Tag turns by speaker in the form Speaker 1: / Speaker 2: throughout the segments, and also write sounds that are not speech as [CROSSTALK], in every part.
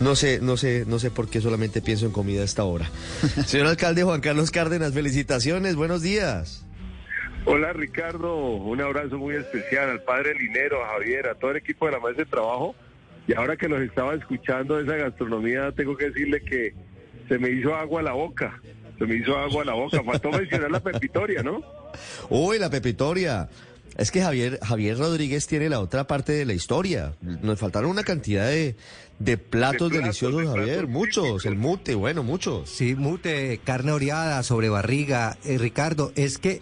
Speaker 1: no sé, no sé, no sé por qué solamente pienso en comida a esta hora. [LAUGHS] Señor alcalde Juan Carlos Cárdenas, felicitaciones, buenos días.
Speaker 2: Hola Ricardo, un abrazo muy especial al padre Linero, a Javier, a todo el equipo de la mesa de trabajo. Y ahora que los estaba escuchando esa gastronomía, tengo que decirle que se me hizo agua a la boca. Se me hizo agua a la boca. Faltó mencionar la pepitoria, ¿no?
Speaker 1: Uy, la pepitoria. Es que Javier, Javier Rodríguez tiene la otra parte de la historia. Nos faltaron una cantidad de, de platos, deliciosos, Javier. muchos. El mute, bueno, muchos.
Speaker 3: Sí, mute, carne oreada, sobre barriga. Eh, Ricardo, es que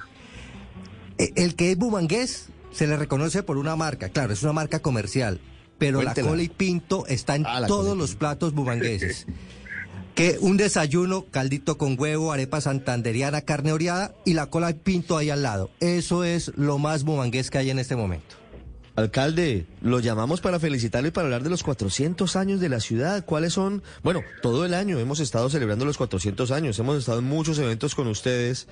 Speaker 3: eh, el que es bumangués se le reconoce por una marca. Claro, es una marca comercial. Pero la cola y pinto está en ah, todos los platos bumangueses. [LAUGHS] que un desayuno, caldito con huevo, arepa santanderiana, carne oreada y la cola pinto ahí al lado. Eso es lo más bumangués que hay en este momento.
Speaker 1: Alcalde, lo llamamos para felicitarlo y para hablar de los 400 años de la ciudad. ¿Cuáles son? Bueno, todo el año hemos estado celebrando los 400 años, hemos estado en muchos eventos con ustedes.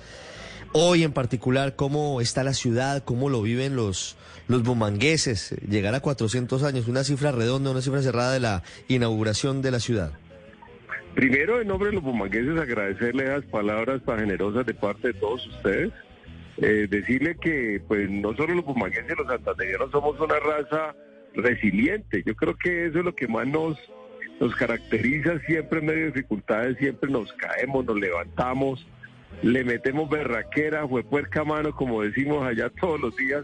Speaker 1: Hoy en particular, ¿cómo está la ciudad? ¿Cómo lo viven los, los bumangueses? Llegar a 400 años, una cifra redonda, una cifra cerrada de la inauguración de la ciudad.
Speaker 2: Primero, en nombre de los bumangueses, agradecerle las palabras tan generosas de parte de todos ustedes. Eh, decirle que, pues, no solo los bumangueses, los santanderianos somos una raza resiliente. Yo creo que eso es lo que más nos, nos caracteriza siempre en medio de dificultades, siempre nos caemos, nos levantamos, le metemos berraquera, fue puerca mano, como decimos allá [LAUGHS] todos los días,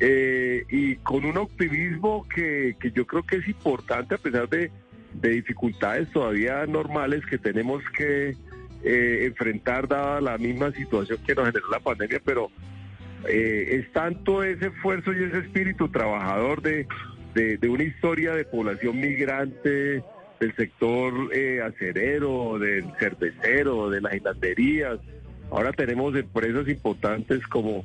Speaker 2: eh, y con un optimismo que, que yo creo que es importante a pesar de de dificultades todavía normales que tenemos que eh, enfrentar dada la misma situación que nos generó la pandemia, pero eh, es tanto ese esfuerzo y ese espíritu trabajador de, de, una historia de población migrante, del sector eh, acerero, del cervecero, de las hilanderías. Ahora tenemos empresas importantes como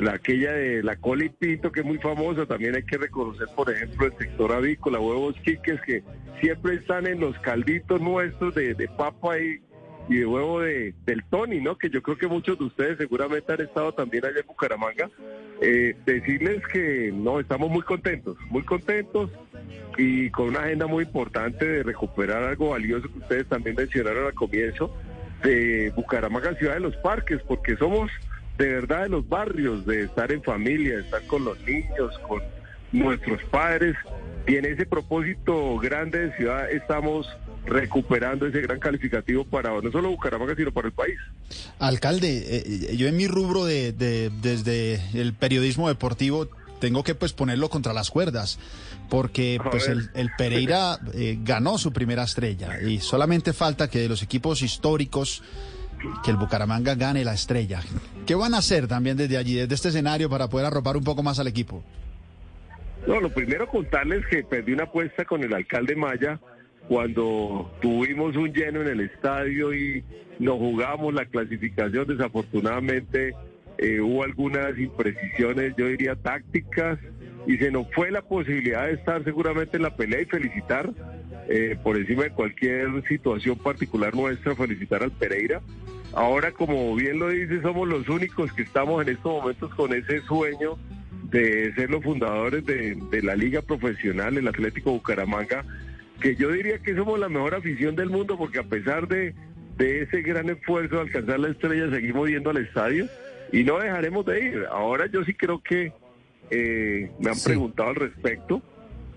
Speaker 2: la aquella de la cola que es muy famosa, también hay que reconocer, por ejemplo, el sector avícola, huevos chiques, que siempre están en los calditos nuestros de, papa y, y, de huevo de, del Tony, ¿no? Que yo creo que muchos de ustedes seguramente han estado también allá en Bucaramanga. Eh, decirles que no, estamos muy contentos, muy contentos y con una agenda muy importante de recuperar algo valioso que ustedes también mencionaron al comienzo, de Bucaramanga, ciudad de los parques, porque somos de verdad de los barrios, de estar en familia, de estar con los niños, con nuestros padres. Y en ese propósito grande de ciudad estamos recuperando ese gran calificativo para no solo Bucaramanga, sino para el país.
Speaker 4: Alcalde, eh, yo en mi rubro de, desde el periodismo deportivo tengo que pues ponerlo contra las cuerdas, porque pues el, Pereira [LAUGHS] eh, ganó su primera estrella y solamente falta que de los equipos históricos que el Bucaramanga gane la estrella. ¿Qué van a hacer también desde allí, desde este escenario, para poder arropar un poco más al equipo?
Speaker 2: No, lo primero contarles que perdí una apuesta con el alcalde Maya cuando tuvimos un lleno en el estadio y nos jugamos la clasificación. Desafortunadamente eh, hubo algunas imprecisiones, yo diría tácticas, y se nos fue la posibilidad de estar seguramente en la pelea y felicitar eh, por encima de cualquier situación particular nuestra, felicitar al Pereira. Ahora, como bien lo dice, somos los únicos que estamos en estos momentos con ese sueño de ser los fundadores de, la liga profesional, el Atlético Bucaramanga, que yo diría que somos la mejor afición del mundo porque a pesar de, ese gran esfuerzo de alcanzar la estrella, seguimos yendo al estadio y no dejaremos de ir. Ahora yo sí creo que eh, me han preguntado al respecto.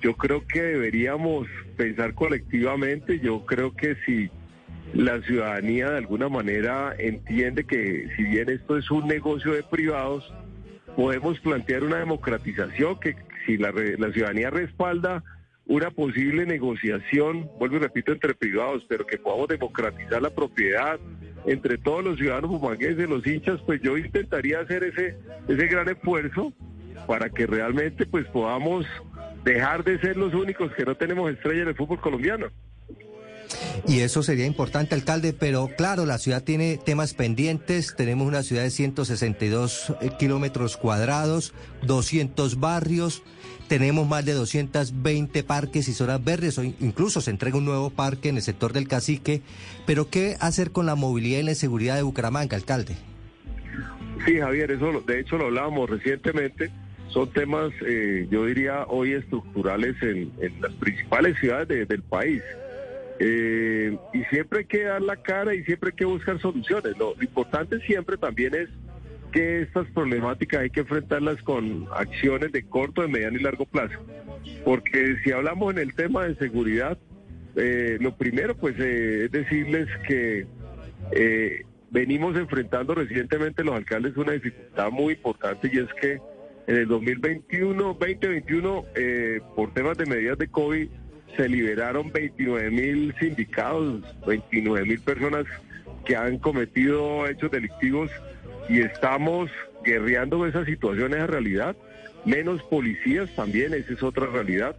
Speaker 2: Yo creo que deberíamos pensar colectivamente. Yo creo que si la ciudadanía de alguna manera entiende que si bien esto es un negocio de privados, podemos plantear una democratización que si la, ciudadanía respalda una posible negociación, vuelvo y repito, entre privados, pero que podamos democratizar la propiedad entre todos los ciudadanos humangueses, los hinchas, pues yo intentaría hacer ese, ese gran esfuerzo para que realmente pues podamos dejar de ser los únicos que no tenemos estrella en el fútbol colombiano.
Speaker 3: Y eso sería importante, alcalde, pero claro, la ciudad tiene temas pendientes. Tenemos una ciudad de 162 eh, kilómetros cuadrados, 200 barrios, tenemos más de 220 parques y zonas verdes, o incluso se entrega un nuevo parque en el sector del cacique. Pero, ¿qué hacer con la movilidad y la seguridad de Bucaramanga, alcalde?
Speaker 2: Sí, Javier, eso de hecho lo hablábamos recientemente son temas, eh, yo diría, hoy estructurales en, las principales ciudades del país. Eh, y siempre hay que dar la cara y siempre hay que buscar soluciones. Lo, importante siempre también es que estas problemáticas hay que enfrentarlas con acciones de corto, de mediano y largo plazo. Porque si hablamos en el tema de seguridad, eh, lo primero pues es decirles que venimos enfrentando recientemente los alcaldes una dificultad muy importante y es que en el 2021, 2021, eh, por temas de medidas de COVID, se liberaron 29 mil sindicados, 29 mil personas que han cometido hechos delictivos y estamos guerreando esa situación, esa realidad. Menos policías también, esa es otra realidad.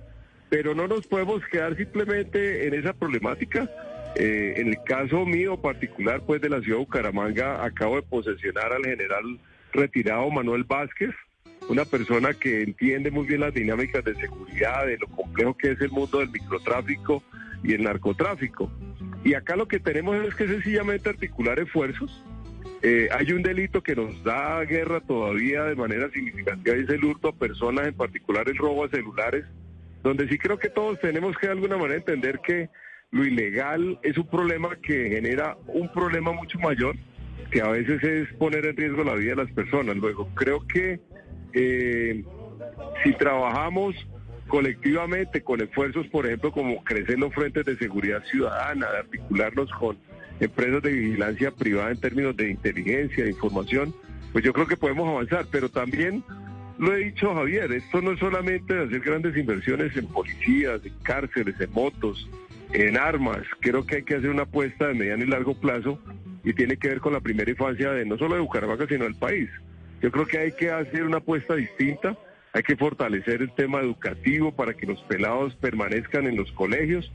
Speaker 2: Pero no nos podemos quedar simplemente en esa problemática. Eh, en el caso mío particular, pues de la ciudad de Bucaramanga, acabo de posesionar al general retirado Manuel Vázquez, una persona que entiende muy bien las dinámicas de seguridad, de lo complejo que es el mundo del microtráfico y el narcotráfico. Y acá lo que tenemos es que sencillamente articular esfuerzos. Eh, hay un delito que nos da guerra todavía de manera significativa, y es el hurto a personas, en particular el robo a celulares, donde sí creo que todos tenemos que de alguna manera entender que lo ilegal es un problema que genera un problema mucho mayor, que a veces es poner en riesgo la vida de las personas. Luego, creo que eh, si trabajamos colectivamente con esfuerzos, por ejemplo, como crecer los frentes de seguridad ciudadana, de articularnos con empresas de vigilancia privada en términos de inteligencia, de información, pues yo creo que podemos avanzar, pero también lo he dicho Javier, esto no es solamente hacer grandes inversiones en policías, en cárceles, en motos, en armas, creo que hay que hacer una apuesta de mediano y largo plazo y tiene que ver con la primera infancia de no solo de Bucaramanga, sino del país. Yo creo que hay que hacer una apuesta distinta, hay que fortalecer el tema educativo para que los pelados permanezcan en los colegios.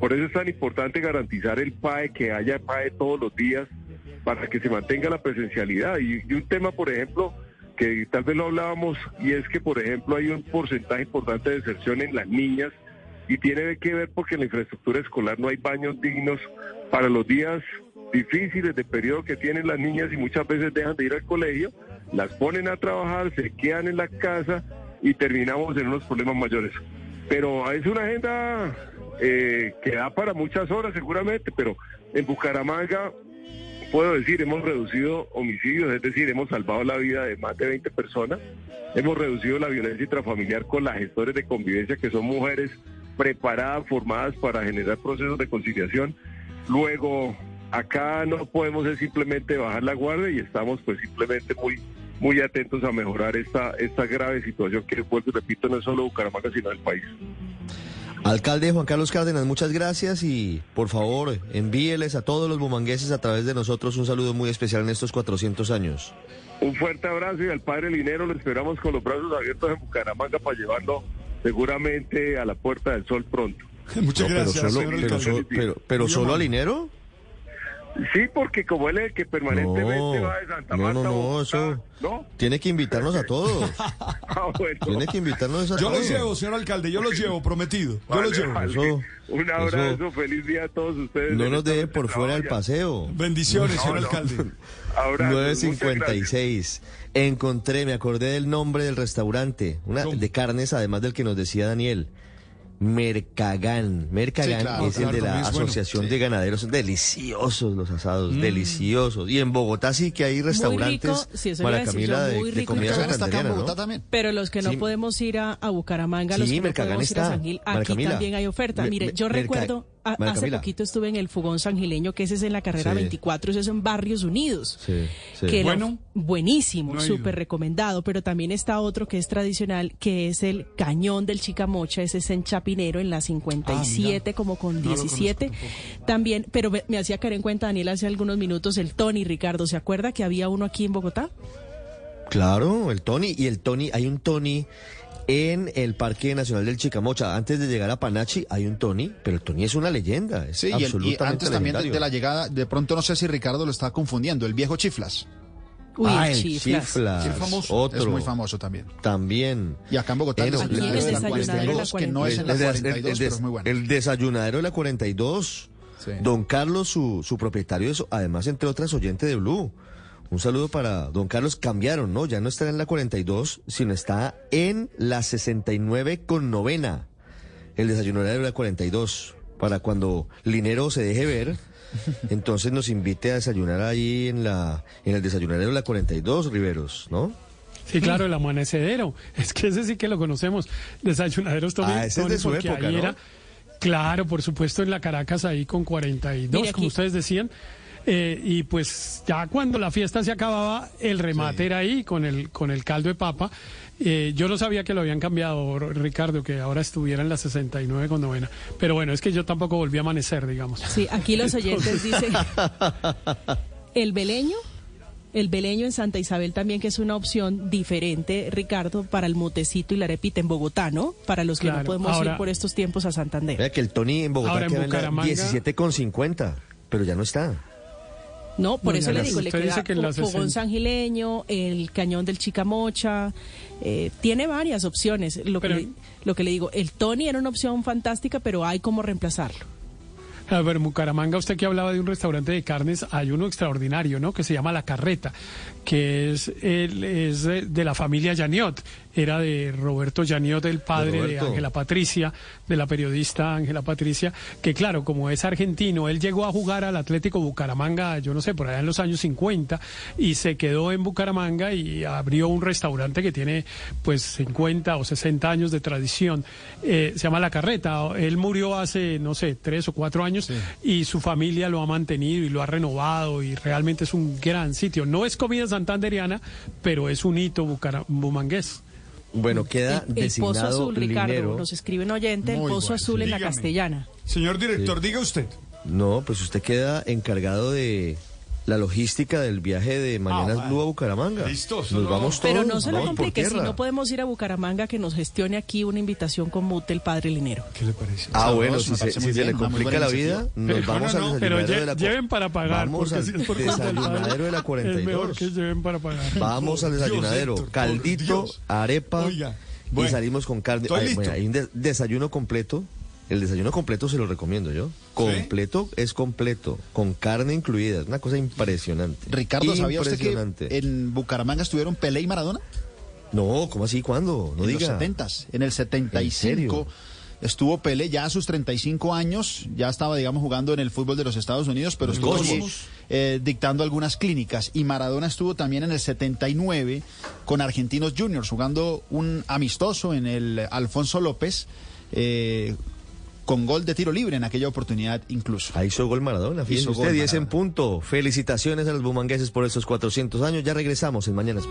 Speaker 2: Por eso es tan importante garantizar el PAE, que haya PAE todos los días, para que se mantenga la presencialidad. Y, un tema, por ejemplo, que tal vez lo hablábamos, y es que, por ejemplo, hay un porcentaje importante de deserción en las niñas, y tiene que ver porque en la infraestructura escolar no hay baños dignos para los días difíciles de periodo que tienen las niñas y muchas veces dejan de ir al colegio las ponen a trabajar, se quedan en la casa y terminamos en unos problemas mayores. Pero es una agenda eh, que da para muchas horas seguramente, pero en Bucaramanga, puedo decir, hemos reducido homicidios, es decir, hemos salvado la vida de más de 20 personas, hemos reducido la violencia intrafamiliar con las gestores de convivencia, que son mujeres preparadas, formadas para generar procesos de conciliación. Luego, acá no podemos simplemente bajar la guardia y estamos pues simplemente muy muy atentos a mejorar esta, esta grave situación que, vuelvo repito, no es solo Bucaramanga, sino el país.
Speaker 1: Alcalde Juan Carlos Cárdenas, muchas gracias y por favor envíeles a todos los bumangueses a través de nosotros un saludo muy especial en estos 400 años.
Speaker 2: Un fuerte abrazo y al padre Linero lo esperamos con los brazos abiertos en Bucaramanga para llevarlo seguramente a la Puerta del Sol pronto. [LAUGHS]
Speaker 5: Muchas gracias.
Speaker 1: Pero solo, pero, pero, solo a Linero.
Speaker 2: Sí, porque como él es el que permanentemente va de Santa Marta.
Speaker 1: No, no, no, eso. ¿no? Tiene que invitarnos a todos. [LAUGHS] ah, bueno. Tiene que invitarnos a
Speaker 5: yo
Speaker 1: todos.
Speaker 5: Yo los llevo, señor alcalde, yo los llevo, prometido. Yo los llevo.
Speaker 2: Un abrazo, feliz día a todos ustedes.
Speaker 1: No nos dejen por fuera del paseo.
Speaker 5: Bendiciones, señor alcalde. [LAUGHS]
Speaker 1: 956. Encontré, me acordé del nombre del restaurante, una de carnes, además del que nos decía Daniel. Mercagán. Mercagán es el de la Asociación de Ganaderos. Deliciosos los asados, mm. deliciosos. Y en Bogotá sí que hay restaurantes para Camila de, comida santandereana,
Speaker 6: Pero los que no podemos ir a, Bucaramanga, los que no podemos ir a San Gil, aquí también hay oferta. Mire, yo recuerdo hace poquito estuve en el Fugón Sangileño, que ese es en la carrera 24, ese es en Barrios Unidos. Sí, Que bueno. buenísimo, súper recomendado. Pero también está otro que es tradicional, que es el Cañón del Chicamocha, ese es en Chapinero, en la 57, ah, como con 17. también, pero me, hacía caer en cuenta, Daniel, hace algunos minutos, el Tony Ricardo. ¿Se acuerda que había uno aquí en Bogotá?
Speaker 1: Claro, el Tony. Y el Tony, hay un Tony en el Parque Nacional del Chicamocha. Antes de llegar a Panachi hay un Tony, pero el Tony es una leyenda. Es sí, absolutamente y,
Speaker 4: antes también de, la llegada, de pronto no sé si Ricardo lo está confundiendo, el viejo Chiflas.
Speaker 1: Uy, ah, el Chiflas.
Speaker 4: famoso.
Speaker 1: Otro.
Speaker 4: Es muy famoso también.
Speaker 1: También.
Speaker 4: Y acá en Bogotá, el,
Speaker 1: que no es en la 42, pero es muy bueno. El desayunadero de la 42. Don Carlos, su, su propietario, es, además, entre otras, oyente de Blue Un saludo para don Carlos. Cambiaron, ¿no? Ya no está en la 42, sino está en la 69 con novena. El desayuno era de la 42. Para cuando Linero se deje ver, [LAUGHS] entonces nos invite a desayunar ahí en la en el desayunadero de la 42, Riveros, ¿no?
Speaker 7: Sí, claro, el amanecedero. Es que ese sí que lo conocemos. Desayunaderos también.
Speaker 1: Ah, ese es de su época, ¿no?
Speaker 7: claro, por supuesto, en la Caracas ahí con 42, como ustedes decían. Eh, y pues ya cuando la fiesta se acababa, el remate era ahí con el, con el caldo de papa. Eh, yo no sabía que lo habían cambiado, Ricardo, que ahora estuviera en la 69 con novena. Pero bueno, es que yo tampoco volví a amanecer, digamos.
Speaker 6: Sí, aquí los oyentes [LAUGHS] dicen, el beleño el beleño en Santa Isabel también, que es una opción diferente, Ricardo, para el mutecito y la arepita en Bogotá, ¿no? Para los que no podemos ir por estos tiempos a Santander.
Speaker 1: Vea que el Tony en Bogotá queda en 17,50, pero ya no está.
Speaker 6: No, por eso le digo, le queda el Fogón Sangileño, el Cañón del Chicamocha, eh, tiene varias opciones. Lo, que lo que le digo, el Tony era una opción fantástica, pero hay como reemplazarlo.
Speaker 7: A ver, Bucaramanga, usted que hablaba de un restaurante de carnes, hay uno extraordinario, ¿no? Que se llama La Carreta, que es, el, es de la familia Janiot era de Roberto Janiot, el padre de Ángela Patricia, de la periodista Ángela Patricia, que claro, como es argentino, él llegó a jugar al Atlético Bucaramanga, yo no sé, por allá en los años 50, y se quedó en Bucaramanga y abrió un restaurante que tiene pues 50 o 60 años de tradición. Eh, se llama La Carreta. Él murió hace, no sé, tres o cuatro años y su familia lo ha mantenido y lo ha renovado y realmente es un gran sitio. No es comida santanderiana, pero es un hito bumangués.
Speaker 1: Bueno, queda
Speaker 6: el,
Speaker 1: Pozo
Speaker 6: Azul, Ricardo, nos escribe un oyente, el Pozo Azul en la Castellana.
Speaker 5: Señor director, diga usted.
Speaker 1: No, pues usted queda encargado de la logística del viaje de Mañana ah, Blue a Bucaramanga.
Speaker 5: Listos.
Speaker 1: Nos vamos todos.
Speaker 6: Pero no se lo complique, si no podemos ir a Bucaramanga, que nos gestione aquí una invitación con Mute, el padre Linero.
Speaker 5: ¿Qué le parece?
Speaker 1: Ah, bueno, si, se, le complica la vida, nos vamos al desayunadero de la [LAUGHS]
Speaker 7: lleven para pagar.
Speaker 1: Vamos al desayunadero de la 42.
Speaker 7: que lleven para pagar.
Speaker 1: Vamos al desayunadero. Caldito, arepa. y salimos con carne. hay un desayuno completo el desayuno completo se lo recomiendo yo. Completo es completo, con carne incluida. Es una cosa impresionante.
Speaker 4: Ricardo, ¿sabía usted que en Bucaramanga estuvieron Pelé y Maradona?
Speaker 1: No, ¿cómo así? ¿Cuándo? No
Speaker 4: en
Speaker 1: diga.
Speaker 4: los 70 en el 75. estuvo Pelé ya a sus 35 años, ya estaba, digamos, jugando en el fútbol de los Estados Unidos, pero estuvo eh, dictando algunas clínicas. Y Maradona estuvo también en el 79 con Argentinos Juniors, jugando un amistoso en el Alfonso López. Eh, con gol de tiro libre en aquella oportunidad incluso.
Speaker 1: Ahí hizo gol Maradona, fíjese usted, 10 en punto. Felicitaciones a los bumangueses por esos 400 años. Ya regresamos en Mañana